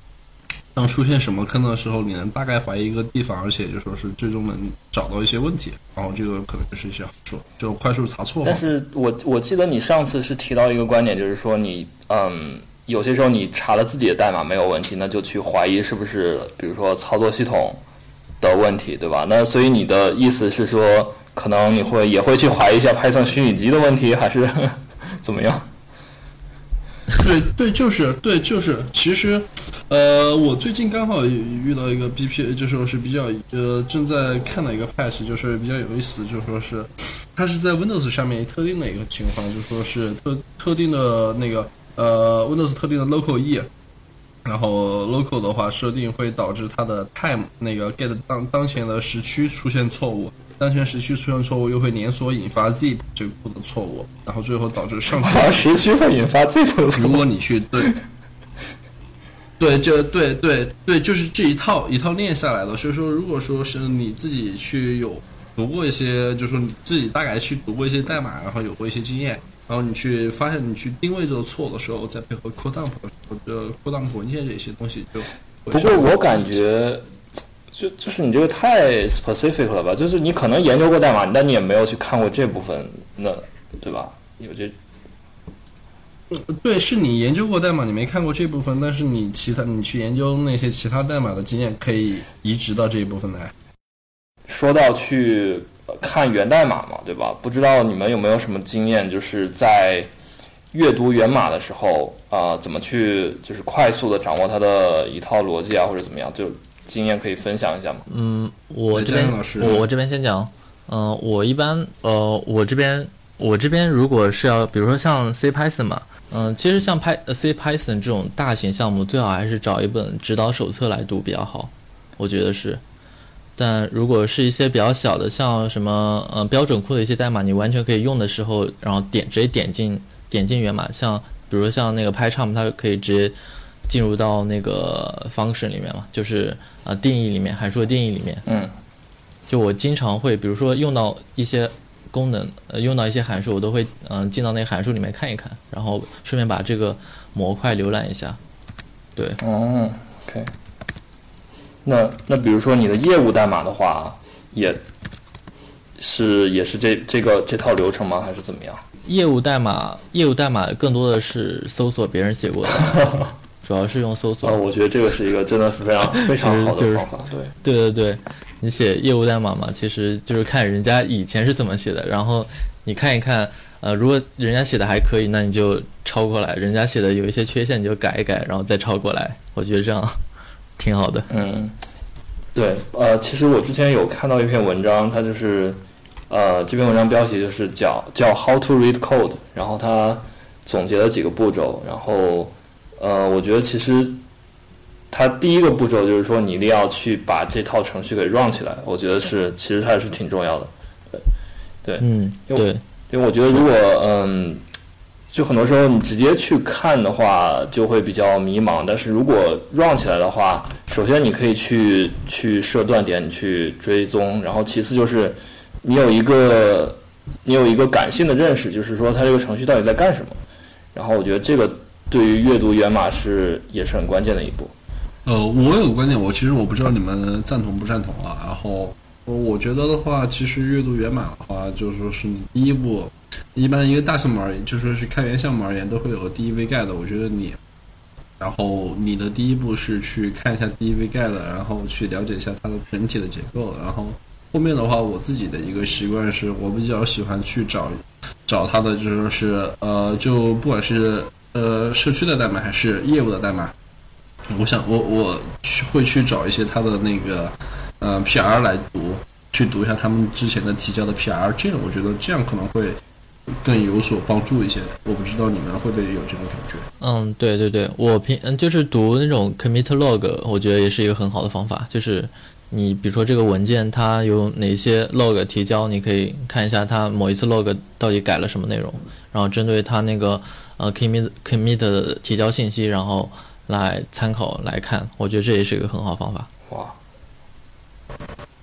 当出现什么坑的时候，你能大概怀疑一个地方，而且就说是最终能找到一些问题，然后这个可能就是一些好处，就快速查错。但是我我记得你上次是提到一个观点，就是说你嗯，有些时候你查了自己的代码没有问题，那就去怀疑是不是比如说操作系统的问题，对吧？那所以你的意思是说，可能你会也会去怀疑一下 Python 虚拟机的问题，还是 怎么样？对对，就是对就是，其实，呃，我最近刚好遇到一个 B P，就是说是比较呃正在看的一个 patch，就是比较有意思，就说是，它是在 Windows 上面特定的一个情况，就说是特特定的那个呃 Windows 特定的 local e，然后 local 的话设定会导致它的 time 那个 get 当当前的时区出现错误，当前时区出现错误又会连锁引发 zip 这个库的错误，然后最后导致上传 时区会引发 zip 的错误。如果你去对。对，这对对对，就是这一套一套练下来的。所以说，如果说是你自己去有读过一些，就是说你自己大概去读过一些代码，然后有过一些经验，然后你去发现你去定位这个错的时候，再配合 code dump 或者 code dump 文件这些东西，就不过我感觉，就就是你这个太 specific 了吧？就是你可能研究过代码，但你也没有去看过这部分，那对吧？有这。对，是你研究过代码，你没看过这部分，但是你其他你去研究那些其他代码的经验可以移植到这一部分来。说到去看源代码嘛，对吧？不知道你们有没有什么经验，就是在阅读源码的时候啊，怎么去就是快速的掌握它的一套逻辑啊，或者怎么样，就经验可以分享一下吗？嗯，我这边我我这边先讲，嗯，我一般呃，我这边我这边如果是要，比如说像 C Python 嘛。嗯，其实像 Py C Python 这种大型项目，最好还是找一本指导手册来读比较好，我觉得是。但如果是一些比较小的，像什么呃标准库的一些代码，你完全可以用的时候，然后点直接点进点进源码，像比如像那个 PyCharm，它可以直接进入到那个 function 里面嘛，就是呃定义里面函数的定义里面。嗯。就我经常会，比如说用到一些。功能呃用到一些函数，我都会嗯进到那个函数里面看一看，然后顺便把这个模块浏览一下。对，哦，OK。那那比如说你的业务代码的话，也是也是这这个这套流程吗？还是怎么样？业务代码业务代码更多的是搜索别人写过的，主要是用搜索啊。我觉得这个是一个真的是非常 非常好的方法。对 对对对。你写业务代码嘛，其实就是看人家以前是怎么写的，然后你看一看，呃，如果人家写的还可以，那你就抄过来；人家写的有一些缺陷，你就改一改，然后再抄过来。我觉得这样挺好的。嗯，对，呃，其实我之前有看到一篇文章，它就是，呃，这篇文章标题就是叫叫 How to Read Code，然后它总结了几个步骤，然后，呃，我觉得其实。它第一个步骤就是说，你一定要去把这套程序给 run 起来。我觉得是，其实它是挺重要的。对，对，嗯，对，因为我觉得如果嗯，就很多时候你直接去看的话，就会比较迷茫。但是如果 run 起来的话，首先你可以去去设断点，你去追踪，然后其次就是你有一个你有一个感性的认识，就是说它这个程序到底在干什么。然后我觉得这个对于阅读源码是也是很关键的一步。呃，我有个观点，我其实我不知道你们赞同不赞同啊。然后，我觉得的话，其实阅读源码的话，就是说是你第一步，一般一个大项目而言，就说是开源项目而言，都会有个 DEV guide。我觉得你，然后你的第一步是去看一下 DEV guide，然后去了解一下它的整体的结构。然后后面的话，我自己的一个习惯是，我比较喜欢去找找它的，就说是呃，就不管是呃社区的代码还是业务的代码。我想，我我去会去找一些他的那个，呃，PR 来读，去读一下他们之前的提交的 PR，这样我觉得这样可能会更有所帮助一些。我不知道你们会不会有这种感觉？嗯，对对对，我平嗯就是读那种 commit log，我觉得也是一个很好的方法。就是你比如说这个文件它有哪些 log 提交，你可以看一下它某一次 log 到底改了什么内容，然后针对它那个呃 commit commit 的提交信息，然后。来参考来看，我觉得这也是一个很好方法。哇，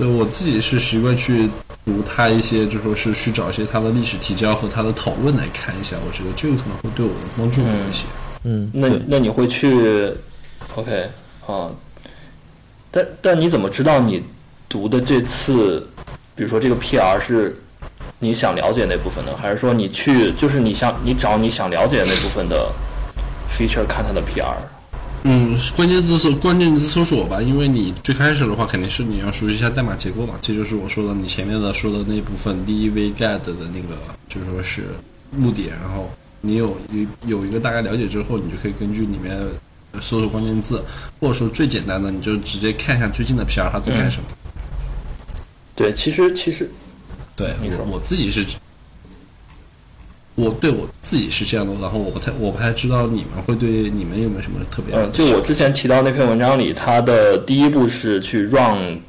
对我自己是习惯去读他一些，就说是去找一些他的历史提交和他的讨论来看一下，我觉得这个可能会对我的帮助多一些。嗯，那那你会去？OK，啊，但但你怎么知道你读的这次，比如说这个 PR 是你想了解那部分的，还是说你去就是你想你找你想了解那部分的 feature 看他的 PR？嗯，关键字搜关键字搜索吧，因为你最开始的话肯定是你要熟悉一下代码结构嘛，这就是我说的你前面的说的那部分 DEV guide 的那个，就是说是目的。然后你有有有一个大概了解之后，你就可以根据里面搜索关键字，或者说最简单的，你就直接看一下最近的 PR 它在干什么。对，其实其实对我我自己是，我对我自己是这样的，然后我不太我不太知道你们会对你们有没有什么特别的嗯，就我之前提到那篇文章里，它的第一步是去 run，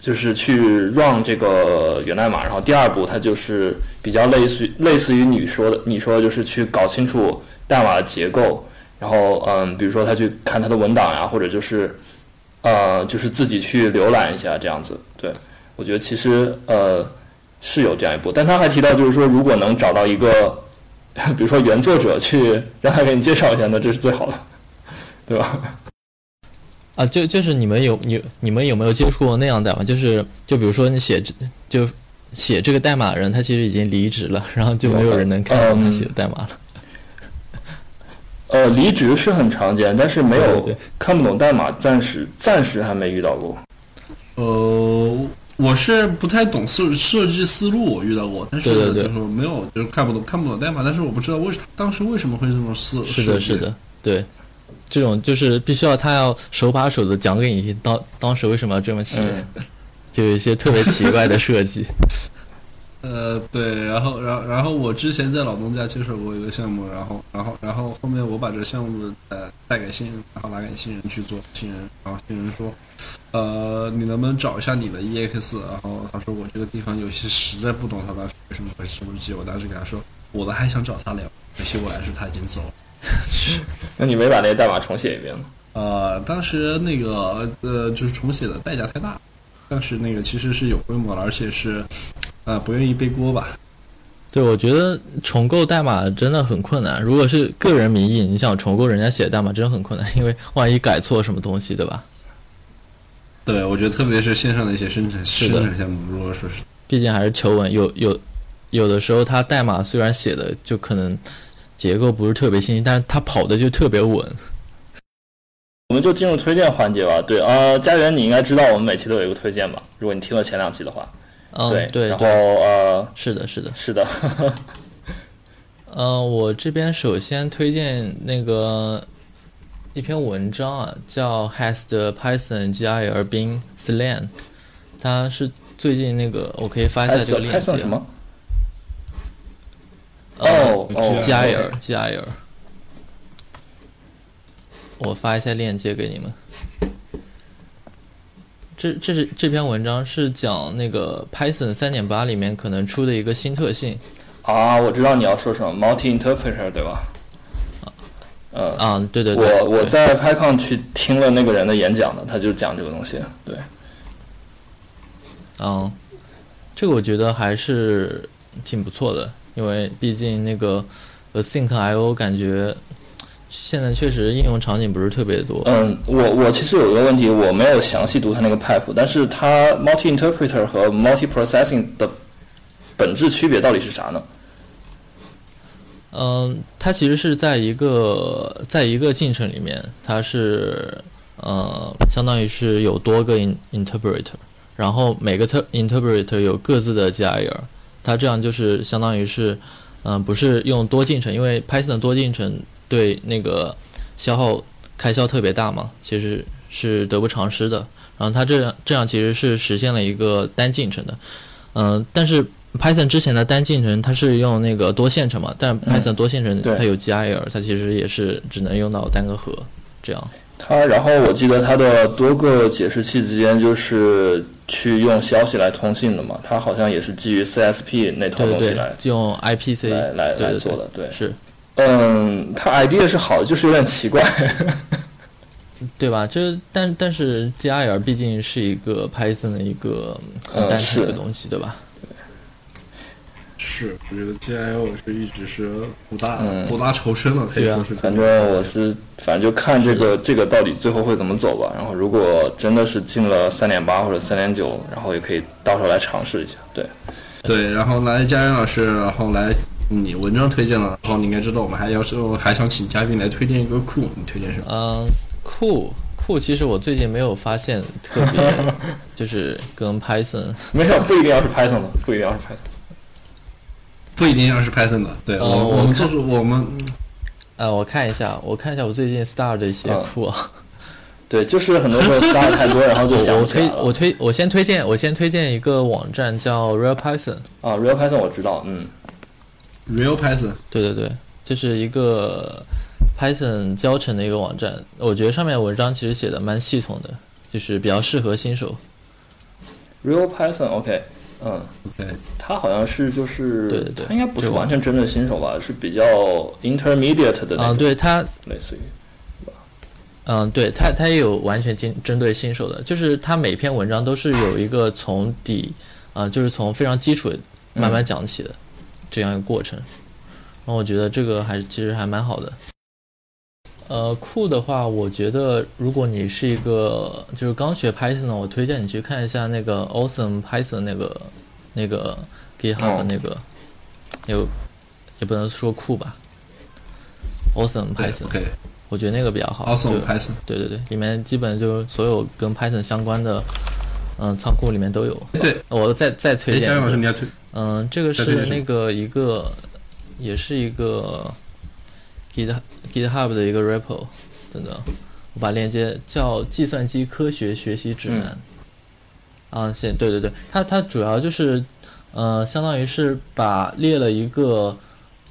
就是去 run 这个源代码，然后第二步它就是比较类似于类似于你说的，你说的就是去搞清楚代码的结构，然后嗯，比如说他去看它的文档呀，或者就是呃，就是自己去浏览一下这样子。对我觉得其实呃是有这样一步，但他还提到就是说，如果能找到一个，比如说原作者去让他给你介绍一下，那这是最好的，对吧？啊，就就是你们有你你们有没有接触过那样的代码？就是就比如说你写这就写这个代码的人，他其实已经离职了，然后就没有人能看到他写的代码了。呃，离职是很常见，但是没有看不懂代码，暂时暂时还没遇到过。呃，我是不太懂设设计思路，我遇到过，但是就是没有就是看不懂看不懂代码，但是我不知道为什当时为什么会这么设是的，是的，对，这种就是必须要他要手把手的讲给你当当时为什么要这么写，嗯，就有一些特别奇怪的设计。呃，对，然后，然后，然后我之前在老东家接手过一个项目，然后，然后，然后后面我把这个项目呃带给新人，然后拿给新人去做，新人，然后新人说，呃，你能不能找一下你的 EX？然后他说我这个地方有些实在不懂他当时为什么会什么机，我当时给他说，我的还想找他聊，可惜我来时他已经走了。那你没把那个代码重写一遍吗？呃，当时那个呃，就是重写的代价太大，但是那个其实是有规模了，而且是呃不愿意背锅吧。对，我觉得重构代码真的很困难。如果是个人名义，你想重构人家写的代码，真的很困难，因为万一改错什么东西，对吧？对，我觉得特别是线上的一些生产是的生产项目，如果说是毕竟还是求稳，有有有的时候它代码虽然写的就可能结构不是特别清晰，但是它跑的就特别稳。我们就进入推荐环节吧。对，呃，家园，你应该知道我们每期都有一个推荐吧？如果你听了前两期的话，嗯，对，对然后，呃，是的，是的。是的，呃，我这边首先推荐那个一篇文章啊，叫 Has the Python GIR been slain？它是最近那个，我可以发一下这个链接。哦哦 GIL，我发一下链接给你们。这这是这篇文章是讲那个 Python 三点八里面可能出的一个新特性啊，我知道你要说什么，multi interpreter 对吧？呃，啊，对对对，对我我在 PyCon 去听了那个人的演讲的，他就讲这个东西。对，嗯，这个我觉得还是挺不错的，因为毕竟那个 Async I/O 感觉现在确实应用场景不是特别多。嗯，我我其实有一个问题，我没有详细读它那个 pipe，但是它 multi interpreter 和 multi processing 的本质区别到底是啥呢？嗯，它其实是在一个在一个进程里面，它是呃，相当于是有多个 in interpreter，然后每个 ter interpreter 有各自的 GIR，它这样就是相当于是，嗯、不是用多进程，因为 Python 的多进程对那个消耗开销特别大嘛，其实是得不偿失的。然后它这样这样其实是实现了一个单进程的，嗯、但是 Python 之前的单进程它是用那个多线程嘛，但 Python 多线程它有 GIL，它其实也是只能用到单个核这样。它然后我记得它的多个解释器之间就是去用消息来通信的嘛，它好像也是基于 CSP 那套东西来，就用 IPC 来来来做的。对，是嗯，他 idea 是好的，就是有点奇怪。对吧？这但但是 GIL 毕竟是一个 Python 的一个很嗯单纯的是东西，对吧？是，我觉得 GIO 是一直是苦大、嗯苦大仇深了，可以对啊说是。反正我是，反正就看这个这个到底最后会怎么走吧。然后如果真的是进了三点八或者三点九，然后也可以到时候来尝试一下。对，对，然后来佳源老师，然后来你文章推荐了，然后你应该知道我们还要是还想请嘉宾来推荐一个库，你推荐什么？嗯，酷酷，其实我最近没有发现特别，就是跟 Python 没有，不一定要是 Python 的，不一定要是 Python。不一定要是 Python 的，对、哦我我们做出我们呃，我看一下，我看一下我最近 start 的一些嗯库啊，对，就是很多时候 star 太多，然后就想我不起来了。推我推我先推荐我先推荐一个网站叫 Real Python，啊，Real Python 我知道，嗯 Real Python，对对对，这是一个 Python 教程的一个网站，我觉得上面文章其实写的蛮系统的，就是比较适合新手。，Real Python，OK，嗯，OK，它好像是就是，对对对它应该不是完全针对新手吧，是比较 intermediate 的那啊，种，对它类似于，嗯，对它它也有完全针针对新手的，就是它每篇文章都是有一个从底，啊、就是从非常基础慢慢讲起的、这样一个过程。然后我觉得这个还是其实还蛮好的。呃，酷的话，我觉得如果你是一个就是刚学 Python 的，我推荐你去看一下那个 Awesome Python 那个那个 GitHub 哦那个，有也不能说酷吧，Awesome Python，，OK，我觉得那个比较好。Awesome Python，对对对，里面基本就所有跟 Python 相关的，嗯，仓库里面都有。对，我再再推哎，荐一个。嘉颖老师你要推嗯，这个是那个一个，也是一个 Git GitHub 的一个 repo，等等，我把链接叫《计算机科学学习指南》。啊，现对对对，它它主要就是，呃，相当于是把列了一个，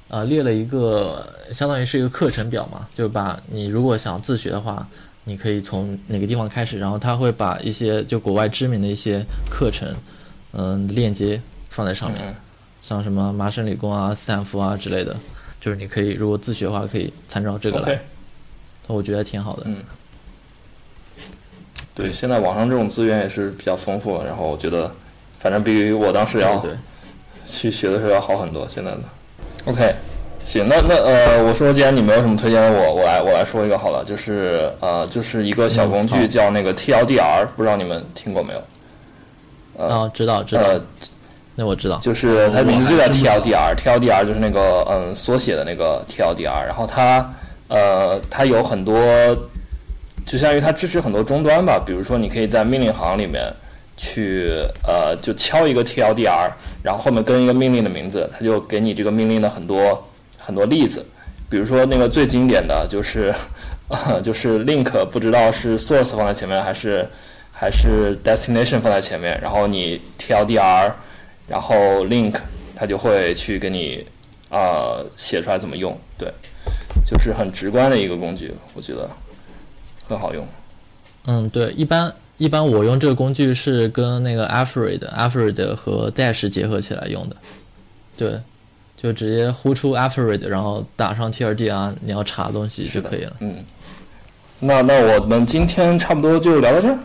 呃，列了一个，相当于是一个课程表嘛，就把你如果想自学的话，你可以从哪个地方开始，然后他会把一些就国外知名的一些课程，嗯、链接放在上面，嗯。像什么麻省理工啊、斯坦福啊之类的，就是你可以如果自学的话，可以参照这个来，OK，，我觉得挺好的。嗯。对，现在网上这种资源也是比较丰富，然后我觉得，反正比我当时要对对，去学的时候要好很多。现在的，OK，行，那那呃，我说既然你没有什么推荐的，我我来我来说一个好了，就是呃，就是一个小工具叫那个 TLDR，不知道你们听过没有？啊，知道知道，呃，那我知道。就是它名字就叫我还真不知道 TLDR，TLDR 就是那个嗯缩写的那个 TLDR，然后它呃它有很多，就相当于它支持很多终端吧，比如说你可以在命令行里面去呃就敲一个 TLDR，然后后面跟一个命令的名字，它就给你这个命令的很多很多例子，比如说那个最经典的就是 呃就是 link 不知道是 source 放在前面还是还是 destination 放在前面，然后你 TLDR。然后 link 它就会去给你呃写出来怎么用，对，就是很直观的一个工具，我觉得很好用。嗯，对，一般一般我用这个工具是跟那个 Alfred、Alfred 和 Dash 结合起来用的，对，就直接呼出 Alfred，然后打上 TRD 啊，你要查东西就可以了。嗯，那那我们今天差不多就聊到这儿。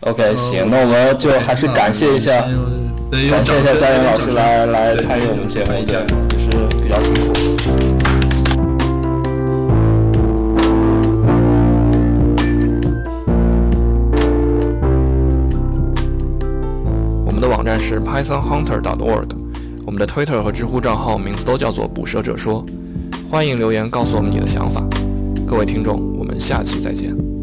OK，行，那我们就还是感谢一下，对，感谢一下佳颖老师来来参与我们节目，也是比较辛苦。我们的网站是 pythonhunter.org，我们的 Twitter 和知乎账号名字都叫做“捕蛇者说”，欢迎留言告诉我们你的想法。各位听众，我们下期再见。